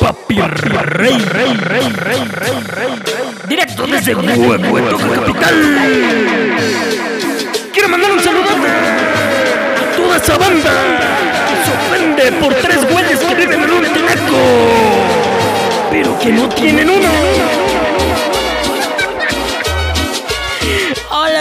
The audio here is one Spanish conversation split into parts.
Papi rey, rey, rey, rey, rey, rey, Directo desde Huehueto Capital. Quiero mandar un saludo a toda esa banda que se ofende por tres güeyes que viven en un tinaco, pero que no tienen uno.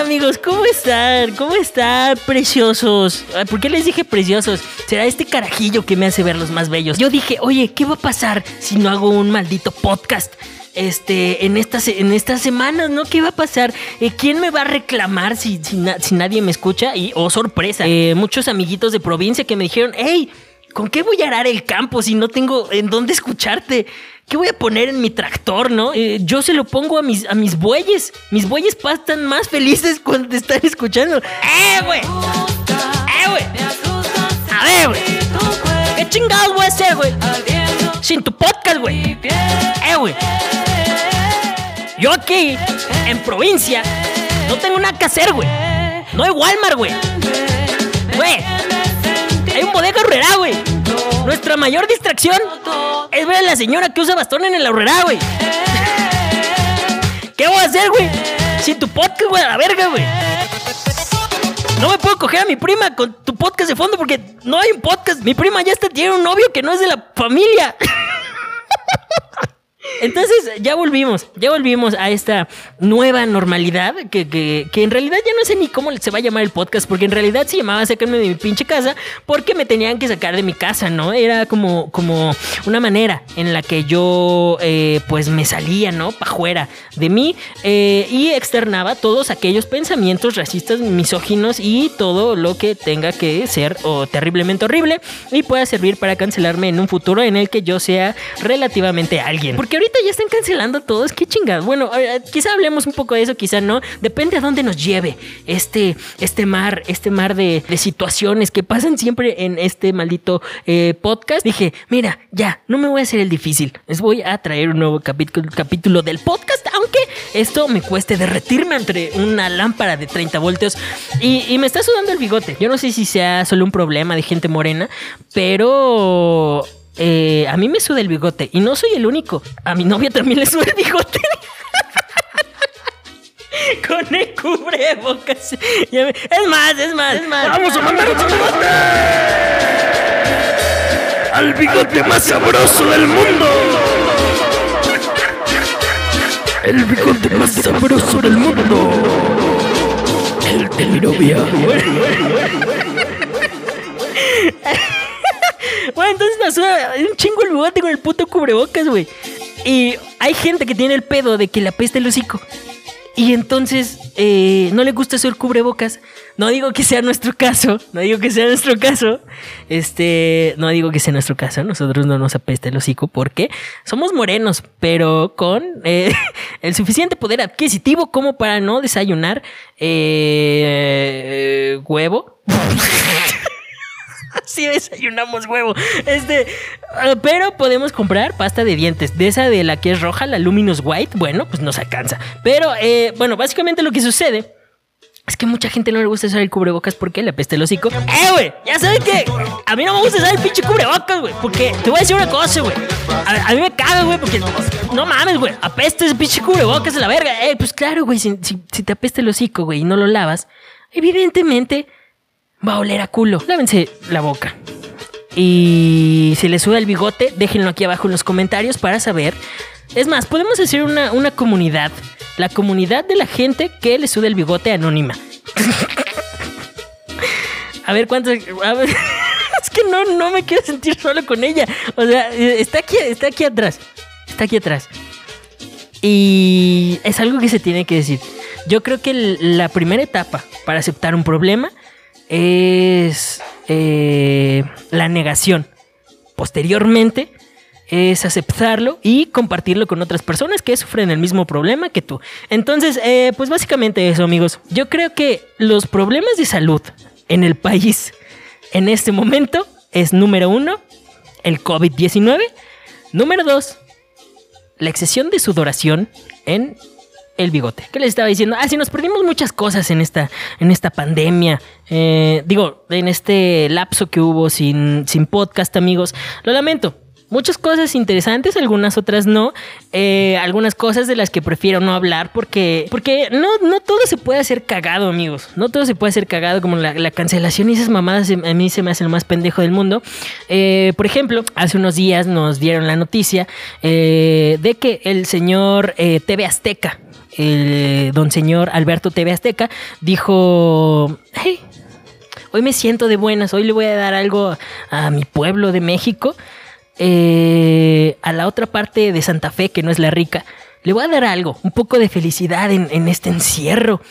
Amigos, ¿cómo están? ¿Cómo están, preciosos? ¿Por qué les dije preciosos? Será este carajillo que me hace verlos más bellos. Yo dije, oye, ¿qué va a pasar si no hago un maldito podcast? Este, en estas, en estas semanas, ¿no? ¿Qué va a pasar? Eh, ¿Quién me va a reclamar si, si nadie me escucha? Y, oh, sorpresa, eh, muchos amiguitos de provincia que me dijeron, hey, ¿con qué voy a arar el campo si no tengo en dónde escucharte? ¿Qué voy a poner en mi tractor, no? Eh, yo se lo pongo a mis, a mis bueyes. Mis bueyes pastan más felices cuando te están escuchando. ¡Eh, güey! ¡Eh, güey! A ver, güey. ¿Qué chingados voy a hacer, güey? Sin tu podcast, güey. ¡Eh, güey! Yo aquí, en provincia, no tengo nada que hacer, güey. No hay Walmart, güey. Güey, hay un bodega horrera, güey. Nuestra mayor distracción es ver a la señora que usa bastón en el horrera, güey. ¿Qué voy a hacer, güey? Sin tu podcast, güey, a la verga, güey. No me puedo coger a mi prima con tu podcast de fondo porque no hay un podcast. Mi prima ya está, tiene un novio que no es de la familia. Entonces ya volvimos, ya volvimos a esta nueva normalidad que, que- que en realidad ya no sé ni cómo se va a llamar el podcast, porque en realidad se llamaba sacarme de mi pinche casa porque me tenían que sacar de mi casa, ¿no? Era como, como una manera en la que yo eh, pues me salía, ¿no? Pa' fuera de mí eh, y externaba todos aquellos pensamientos racistas, misóginos y todo lo que tenga que ser o terriblemente horrible y pueda servir para cancelarme en un futuro en el que yo sea relativamente alguien. Porque ahorita ya están cancelando todos, qué chingada. Bueno, quizá hablemos un poco de eso, quizá no. Depende a dónde nos lleve este, este mar, este mar de, situaciones que pasan siempre en este maldito eh, podcast. Dije, mira, ya, no me voy a hacer el difícil. Les voy a traer un nuevo capítulo, capítulo del podcast, aunque esto me cueste derretirme entre una lámpara de 30 voltios y me está sudando el bigote. Yo no sé si sea solo un problema de gente morena, pero eh, a mí me suda el bigote y no soy el único. A mi novia también le suda el bigote. Con el cubrebocas. Es más, es más, es más. Vamos a mandar un saludo al bigote más sabroso del mundo. El bigote más sabroso del mundo. El de mi novia. Bueno, entonces me suda un chingo el bigote con el puto cubrebocas, güey. Y hay gente que tiene el pedo de que le apesta el hocico. Y entonces eh, no le gusta el cubrebocas. No digo que sea nuestro caso. No digo que sea nuestro caso. Este. No digo que sea nuestro caso. Nosotros no nos apesta el hocico porque somos morenos, pero con eh, el suficiente poder adquisitivo como para no desayunar eh, huevo. Sí desayunamos huevo. Este, eh, pero podemos comprar pasta de dientes. De esa de la que es roja, la Luminous White. Bueno, pues nos alcanza. Pero, eh, bueno, básicamente lo que sucede es que mucha gente no le gusta usar el cubrebocas porque le apesta el hocico. ¡Eh, güey! Ya saben que a mí no me gusta usar el pinche cubrebocas, güey. Porque te voy a decir una cosa, güey. A, mí me caga, güey, porque no mames, güey. Apesta ese pinche cubrebocas a la verga. Eh, pues claro, güey. Si, si- si te apesta el hocico, güey, y no lo lavas, evidentemente va a oler a culo. Lávense la boca. Y si les suda el bigote, déjenlo aquí abajo en los comentarios para saber. Es más, podemos hacer una, una comunidad. La comunidad de la gente que le suda el bigote anónima. a ver cuántos. es que no, no me quiero sentir solo con ella. O sea, está aquí, está aquí atrás. Está aquí atrás. Y es algo que se tiene que decir. Yo creo que la primera etapa para aceptar un problema es eh, la negación. Posteriormente es aceptarlo y compartirlo con otras personas que sufren el mismo problema que tú. Entonces, eh, pues básicamente eso, amigos. Yo creo que los problemas de salud en el país en este momento es número uno, el COVID-19. Número dos, la excesión de sudoración en el bigote. ¿Qué les estaba diciendo? Ah, sí, nos perdimos muchas cosas en esta, en esta pandemia. Eh, digo, en este lapso que hubo sin, sin podcast, amigos. Lo lamento. Muchas cosas interesantes, algunas otras no. Eh, algunas cosas de las que prefiero no hablar porque, porque no, no todo se puede hacer cagado, amigos. No todo se puede hacer cagado como la, cancelación y esas mamadas a mí se me hacen lo más pendejo del mundo. Eh, por ejemplo, hace unos días nos dieron la noticia de que el señor TV Azteca, el don señor Alberto TV Azteca, dijo, hey, hoy me siento de buenas, hoy le voy a dar algo a mi pueblo de México, eh, a la otra parte de Santa Fe, que no es la rica, le voy a dar algo, un poco de felicidad en, este encierro.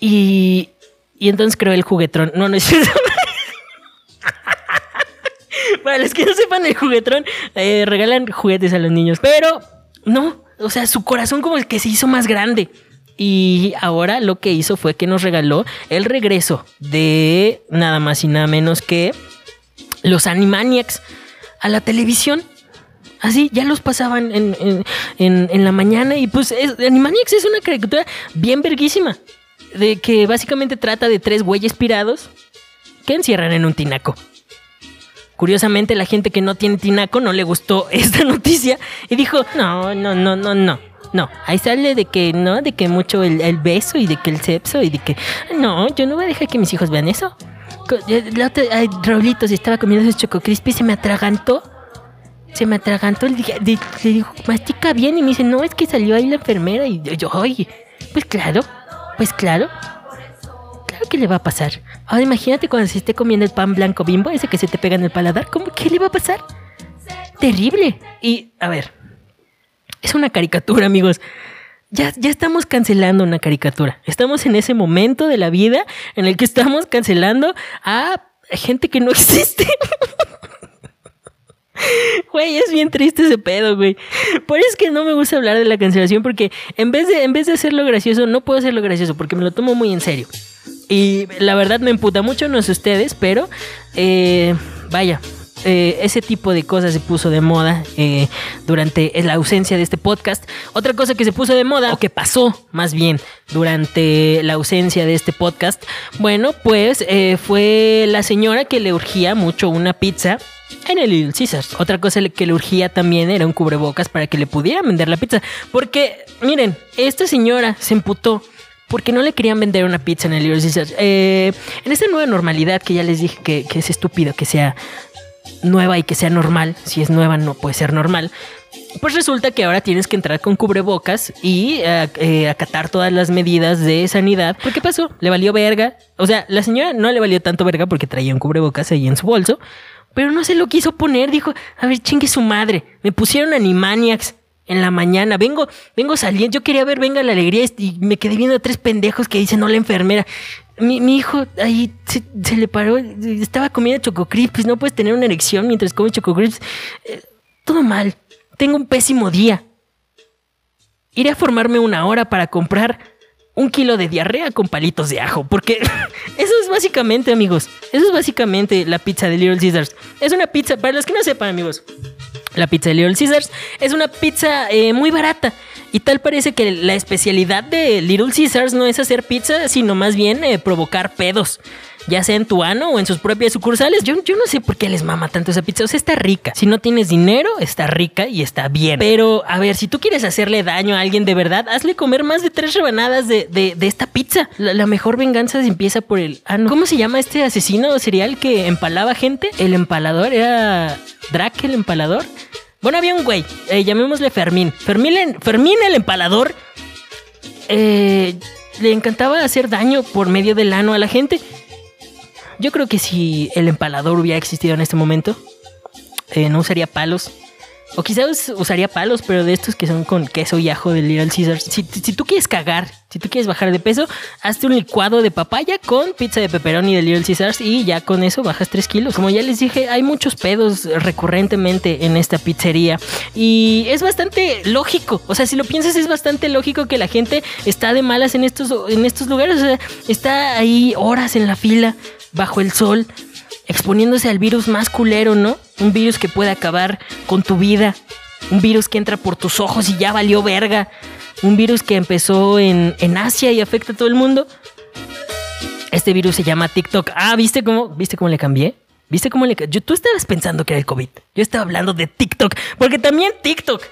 Y, y entonces creo el juguetrón. No, no es cierto. Para los que no sepan, el juguetrón eh, regalan juguetes a los niños. Pero no, o sea, su corazón como el que se hizo más grande. Y ahora lo que hizo fue que nos regaló el regreso de nada más y nada menos que los Animaniacs a la televisión. Así, ya los pasaban en, la mañana. Y pues Animaniacs es una caricatura bien verguísima. De que básicamente trata de tres güeyes pirados que encierran en un tinaco. Curiosamente, la gente que no tiene tinaco no le gustó esta noticia y dijo, no, no, no, no, no. No, ahí sale de que no, de que mucho el, beso y de que el sexo y de que no, yo no voy a dejar que mis hijos vean eso. La otra, estaba comiendo ese choco crispy se me atragantó. Se me atragantó. Le, dije, le, dijo, mastica bien. Y me dice, no, es que salió ahí la enfermera. Y yo, oye, pues claro, pues claro. Claro que le va a pasar. Ahora imagínate cuando se esté comiendo el pan blanco bimbo, ese que se te pega en el paladar, ¿cómo qué le va a pasar? Terrible. Y, a ver, es una caricatura, amigos. Ya, ya estamos cancelando una caricatura. Estamos en ese momento de la vida en el que estamos cancelando a gente que no existe. Güey, es bien triste ese pedo, güey. Por eso es que no me gusta hablar de la cancelación porque en vez de, en vez de hacerlo gracioso, no puedo hacerlo gracioso porque me lo tomo muy en serio. Y la verdad me emputa mucho, no sé ustedes, pero eh, vaya, eh, ese tipo de cosas se puso de moda eh, durante la ausencia de este podcast. Otra cosa que se puso de moda, o que pasó más bien durante la ausencia de este podcast, bueno, pues fue la señora que le urgía mucho una pizza en el Little Caesars. Otra cosa que le urgía también era un cubrebocas para que le pudieran vender la pizza. Porque, miren, esta señora se emputó porque no le querían vender una pizza en el Little Caesars. Eh, en esta nueva normalidad que ya les dije que, es estúpido que sea nueva y que sea normal, si es nueva no puede ser normal. Pues resulta que ahora tienes que entrar con cubrebocas y eh, eh, acatar todas las medidas de sanidad. ¿Por qué pasó? Le valió verga. O sea, la señora no le valió tanto verga porque traía un cubrebocas ahí en su bolso. Pero no se lo quiso poner. Dijo, a ver, chingue su madre. Me pusieron Animaniacs en la mañana. Vengo, vengo saliendo. Yo quería ver Venga la Alegría y me quedé viendo a tres pendejos que dicen, no, la enfermera. Mi, hijo ahí se, le paró, estaba comiendo chococrisps. No puedes tener una erección mientras comes chococrisps. Eh, todo mal. Tengo un pésimo día. Iré a formarme una hora para comprar un kilo de diarrea con palitos de ajo. Porque eso es básicamente, amigos. Eso es básicamente la pizza de Little Caesars. Es una pizza, para los que no sepan, amigos. La pizza de Little Caesars es una pizza eh, muy barata. Y tal parece que la especialidad de Little Caesars no es hacer pizza, sino más bien eh, provocar pedos ya sea en tu ano o en sus propias sucursales. Yo, yo no sé por qué les mama tanto esa pizza. O sea, está rica. Si no tienes dinero, está rica y está bien. Pero, a ver, si tú quieres hacerle daño a alguien de verdad, hazle comer más de tres rebanadas de, esta pizza. La, mejor venganza se empieza por el ano. ¿Cómo se llama este asesino serial que empalaba gente? El empalador era Drac el empalador. Bueno, había un güey, eh, llamémosle Fermín. Fermín, Fermín el empalador. Eh, le encantaba hacer daño por medio del ano a la gente. Yo creo que si el empalador hubiera existido en este momento, eh, no usaría palos. O quizás usaría palos, pero de estos que son con queso y ajo del Little Caesars. Si, si, tú quieres cagar, si tú quieres bajar de peso, hazte un licuado de papaya con pizza de pepperoni de Little Caesars y ya con eso bajas 3 kilos. Como ya les dije, hay muchos pedos recurrentemente en esta pizzería y es bastante lógico. O sea, si lo piensas, es bastante lógico que la gente está de malas en estos, en estos lugares. Está ahí horas en la fila bajo el sol, exponiéndose al virus más culero, ¿no? Un virus que puede acabar con tu vida, un virus que entra por tus ojos y ya valió verga. un virus que empezó en, en Asia y afecta a todo el mundo. Este virus se llama TikTok. Ah, ¿viste cómo, ¿viste cómo le cambié? ¿Viste cómo le Yo, Tú estabas pensando que era el COVID. Yo estaba hablando de TikTok. Porque también TikTok.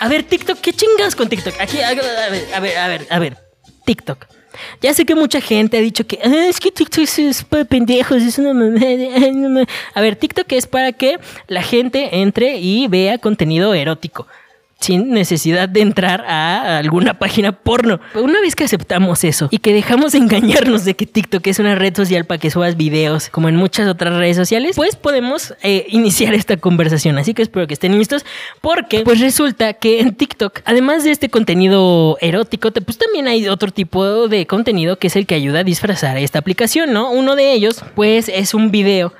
A ver, TikTok, ¿qué chingas con TikTok? Aquí, a ver, a ver, a ver, a ver. TikTok. Ya sé que mucha gente ha dicho que "Ah, es que TikTok es para pendejos, es una mamada". A ver, TikTok es para que la gente entre y vea contenido erótico sin necesidad de entrar a alguna página porno. Una vez que aceptamos eso y que dejamos de engañarnos de que TikTok es una red social para que subas videos como en muchas otras redes sociales, pues podemos eh, iniciar esta conversación. Así que espero que estén listos porque pues resulta que en TikTok, además de este contenido erótico, pues también hay otro tipo de contenido que es el que ayuda a disfrazar esta aplicación, ¿no? Uno de ellos pues es un video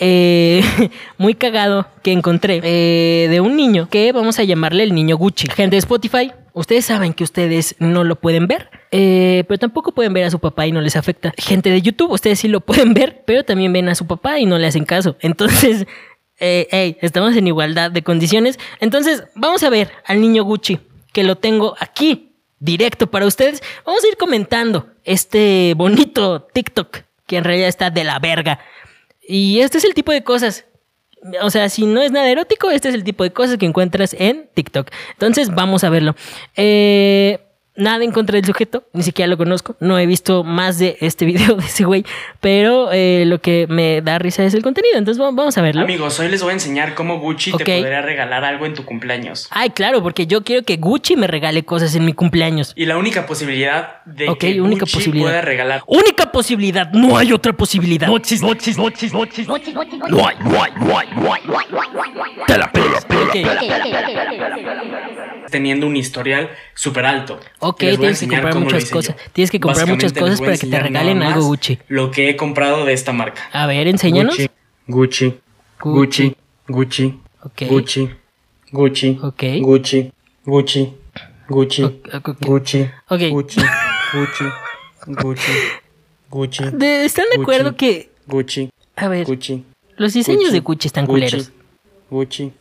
eh, muy cagado que encontré eh, de un niño que vamos a llamarle el niño Gucci. Gente de Spotify, ustedes saben que ustedes no lo pueden ver, eh, pero tampoco pueden ver a su papá y no les afecta. Gente de YouTube, ustedes sí lo pueden ver, pero también ven a su papá y no le hacen caso. Entonces, estamos en igualdad de condiciones. Entonces, vamos a ver al niño Gucci, que lo tengo aquí, directo para ustedes. Vamos a ir comentando este bonito TikTok, que en realidad está de la verga. Y este es el tipo de cosas. O sea, si no es nada erótico, este es el tipo de cosas que encuentras en TikTok. Entonces, vamos a verlo. Eh, nada en contra del sujeto, ni siquiera lo conozco. No he visto más de este video de ese güey. Pero eh, lo que me da risa es el contenido. Entonces, va- vamos a verlo. Amigos, hoy les voy a enseñar cómo Gucci te podría regalar algo en tu cumpleaños. Ay, claro, porque yo quiero que Gucci me regale cosas en mi cumpleaños. Y la única posibilidad de que única Gucci posibilidad. pueda regalar Única posibilidad, no hay otra posibilidad. No existe, no existe, no existe, no existe. No hay, no hay, no hay, no hay. Te la pelas. Ok. teniendo un historial súper alto. Ok, tienes que comprar muchas cosas. yo. Tienes que comprar muchas cosas para que te regalen algo Gucci. Lo que he comprado de esta marca. A ver, enséñanos. Gucci, Gucci, Gucci, Ok. Gucci, Gucci, Ok. Gucci, Gucci, Gucci, Ok, ok. Gucci, Ok. Gucci, Gucci, Gucci, Gucci, De- ¿Están de acuerdo Gucci. que, Gucci, a ver, Gucci, los diseños Gucci, de Gucci están Gucci, culeros? Gucci,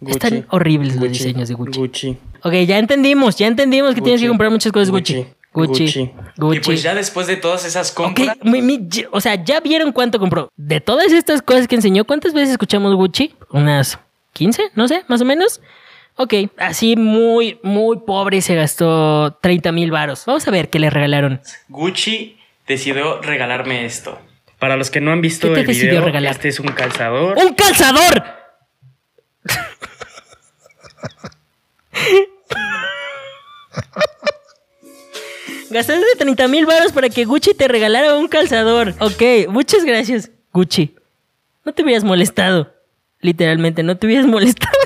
Gucci, Están horribles los diseños de Gucci. Gucci, Ok, ya entendimos, ya entendimos que tienes que Gucci, comprar muchas cosas Gucci. Gucci, Gucci. Gucci. Y pues ya después de todas esas compras, mi- mi- ya- o sea, ya vieron cuánto compró. De todas estas cosas que enseñó, ¿cuántas veces escuchamos Gucci? Unas 15, no sé, más o menos. Ok, así muy, muy pobre se gastó 30 mil varos. Vamos a ver qué le regalaron. Gucci decidió regalarme esto. Para los que no han visto ¿Qué te el decidió video, regalar? este es un calzador. ¡Un calzador! Gastaste 30 mil baros para que Gucci te regalara un calzador. Ok, muchas gracias, Gucci. No te hubieras molestado. Literalmente, no te hubieras molestado.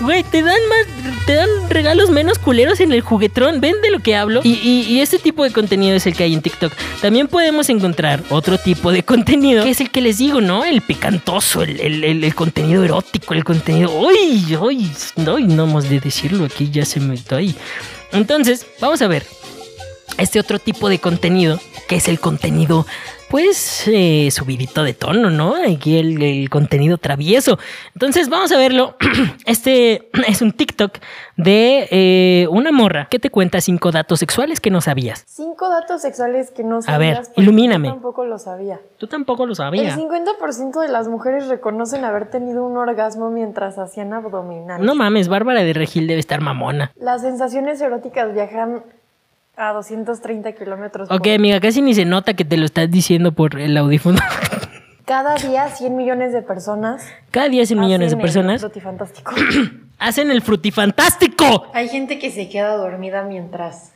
Güey, te dan más, te dan regalos menos culeros en el juguetrón. ¿Ven de lo que hablo? Y, este tipo de contenido es el que hay en TikTok. También podemos encontrar otro tipo de contenido, que es el que les digo, ¿no? El picantoso, el contenido erótico, el contenido. ¡Uy! ¡Uy! No, no hemos de decirlo aquí, ya se me está ahí. Entonces, vamos a ver este otro tipo de contenido, que es el contenido, pues, eh, subidito de tono, ¿no? Aquí el, el contenido travieso. Entonces, vamos a verlo. Este es un TikTok de eh, una morra que te cuenta cinco datos sexuales que no sabías. Cinco datos sexuales que no A sabías. ver, porque ilumíname. Yo tampoco lo sabía. Tú tampoco lo El sabías. 50% de las mujeres reconocen haber tenido un orgasmo mientras hacían abdominales. No mames, Bárbara de Regil debe estar mamona. Las sensaciones eróticas viajan a 230 kilómetros por Ok, amiga, casi ni se nota que te lo estás diciendo por el audífono. Cada día 100 millones de personas. Cada día 100 millones de hacen el personas frutifantástico. hacen el frutifantástico. Hay gente que se queda dormida mientras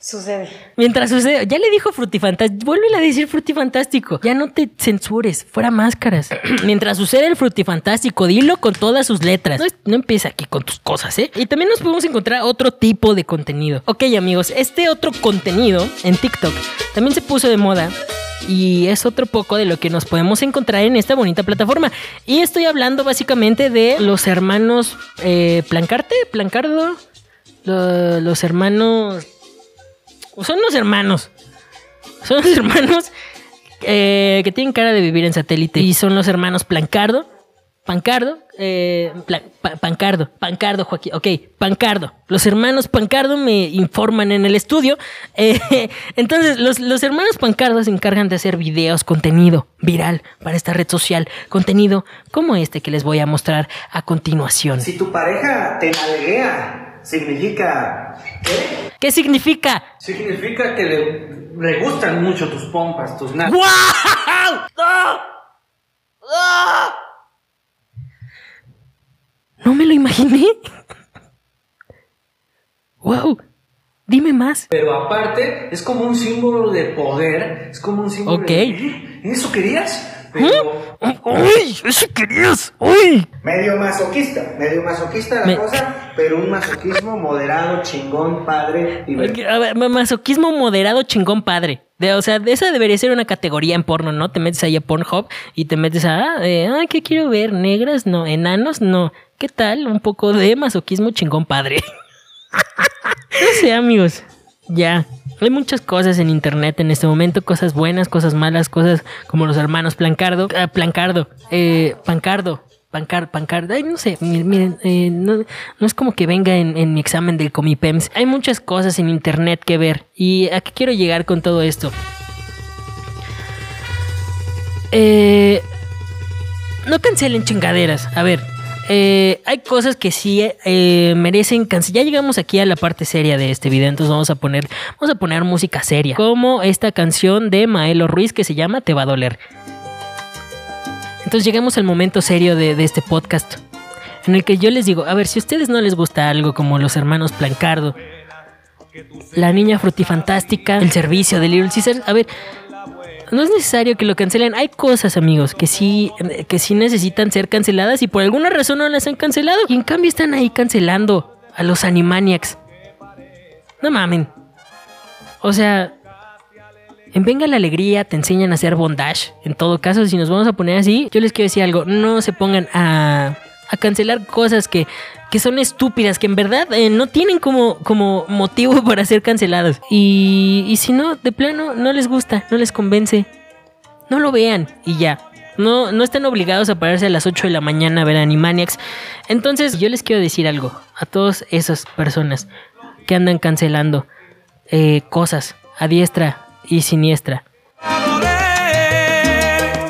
sucede. Mientras sucede, ya le dijo frutifantástico, vuelve a decir frutifantástico. Ya no te censures, fuera máscaras. Mientras sucede el frutifantástico, dilo con todas sus letras. No, no empieza aquí con tus cosas, ¿eh? Y también nos podemos encontrar otro tipo de contenido. Ok, amigos, este otro contenido en TikTok también se puso de moda. Y es otro poco de lo que nos podemos encontrar en esta bonita plataforma. Y estoy hablando básicamente de los hermanos eh, Plancarte, Plancardo, lo- los hermanos son los hermanos. Son los hermanos eh, que tienen cara de vivir en satélite. Y son los hermanos Plancardo. Pancardo, eh, pla- pa- Pancardo, Pancardo, Joaquín, ok, Pancardo. Los hermanos Pancardo me informan en el estudio. Eh, entonces, los, los hermanos Pancardo se encargan de hacer videos, contenido viral para esta red social, contenido como este que les voy a mostrar a continuación. Si tu pareja te nalguea, significa. ¿Qué? ¿Qué significa? Significa que le, le gustan mucho tus pompas, tus nalgas. ¡Wow! No me lo imaginé. ¡Wow! Dime más. Pero aparte, es como un símbolo de poder. Es como un símbolo Ok. de. ¿Eso querías? Pero. ¡Uy! ¡Eso querías! ¡Uy! Medio masoquista, medio masoquista la Me- cosa, pero un masoquismo moderado, chingón, padre, divertido. A ver, ma- masoquismo moderado chingón padre. De, o sea, esa debería ser una categoría en porno, ¿no? Te metes ahí a Pornhub y te metes a, ah, eh, ah, ¿qué quiero ver? ¿Negras? No. ¿Enanos? No. ¿Qué tal? Un poco de masoquismo chingón padre. no sé, amigos. Ya. Hay muchas cosas en internet en este momento, cosas buenas, cosas malas, cosas como los hermanos Plancardo, ah, Plancardo, eh, Pancardo, Pancar, Pancardo, ay, no sé, mi- miren, eh, no, es como que venga en, en mi examen del Comipems. Hay muchas cosas en internet que ver. ¿Y a qué quiero llegar con todo esto? Eh, no cancelen chingaderas. A ver, eh, hay cosas que sí eh, merecen cancelar. Ya llegamos aquí a la parte seria de este video, entonces vamos a poner, vamos a poner música seria, como esta canción de Maelo Ruiz que se llama Te va a doler. Entonces llegamos al momento serio de, de este podcast, en el que yo les digo, a ver, si a ustedes no les gusta algo como los hermanos Plancardo, la niña frutifantástica, el servicio de Little Caesars, a ver, no es necesario que lo cancelen. Hay cosas, amigos, que sí, que sí necesitan ser canceladas y por alguna razón no las han cancelado. Y en cambio están ahí cancelando a los Animaniacs. No mamen. O sea, en Venga la Alegría te enseñan a hacer bondage. En todo caso, si nos vamos a poner así, yo les quiero decir algo. No se pongan a, a cancelar cosas que, que son estúpidas, que en verdad eh, no tienen como, como motivo para ser canceladas. Y, y si no, de plano, no les gusta, no les convence, no lo vean y ya. No, no están obligados a pararse a las 8 de la mañana a ver Animaniacs. Entonces, yo les quiero decir algo a todas esas personas que andan cancelando eh, cosas a diestra y siniestra.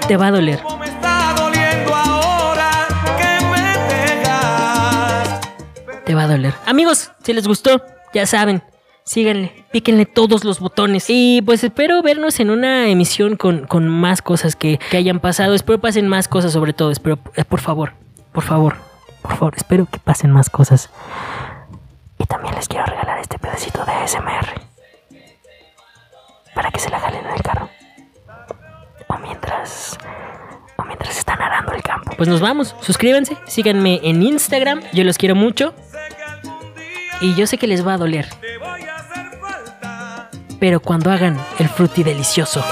Te va a doler. Te va a doler. Amigos, si les gustó, ya saben, síganle, píquenle todos los botones. Y pues espero vernos en una emisión con, con más cosas que, que hayan pasado. Espero pasen más cosas sobre todo. Espero, eh, por favor, por favor, por favor, espero que pasen más cosas. Y también les quiero regalar este pedacito de ASMR. Para que se la jalen en el carro. O mientras... O mientras están arando el campo. Pues nos vamos. Suscríbanse, síganme en Instagram. Yo los quiero mucho. Y yo sé que les va a doler. Pero cuando hagan el fruti delicioso,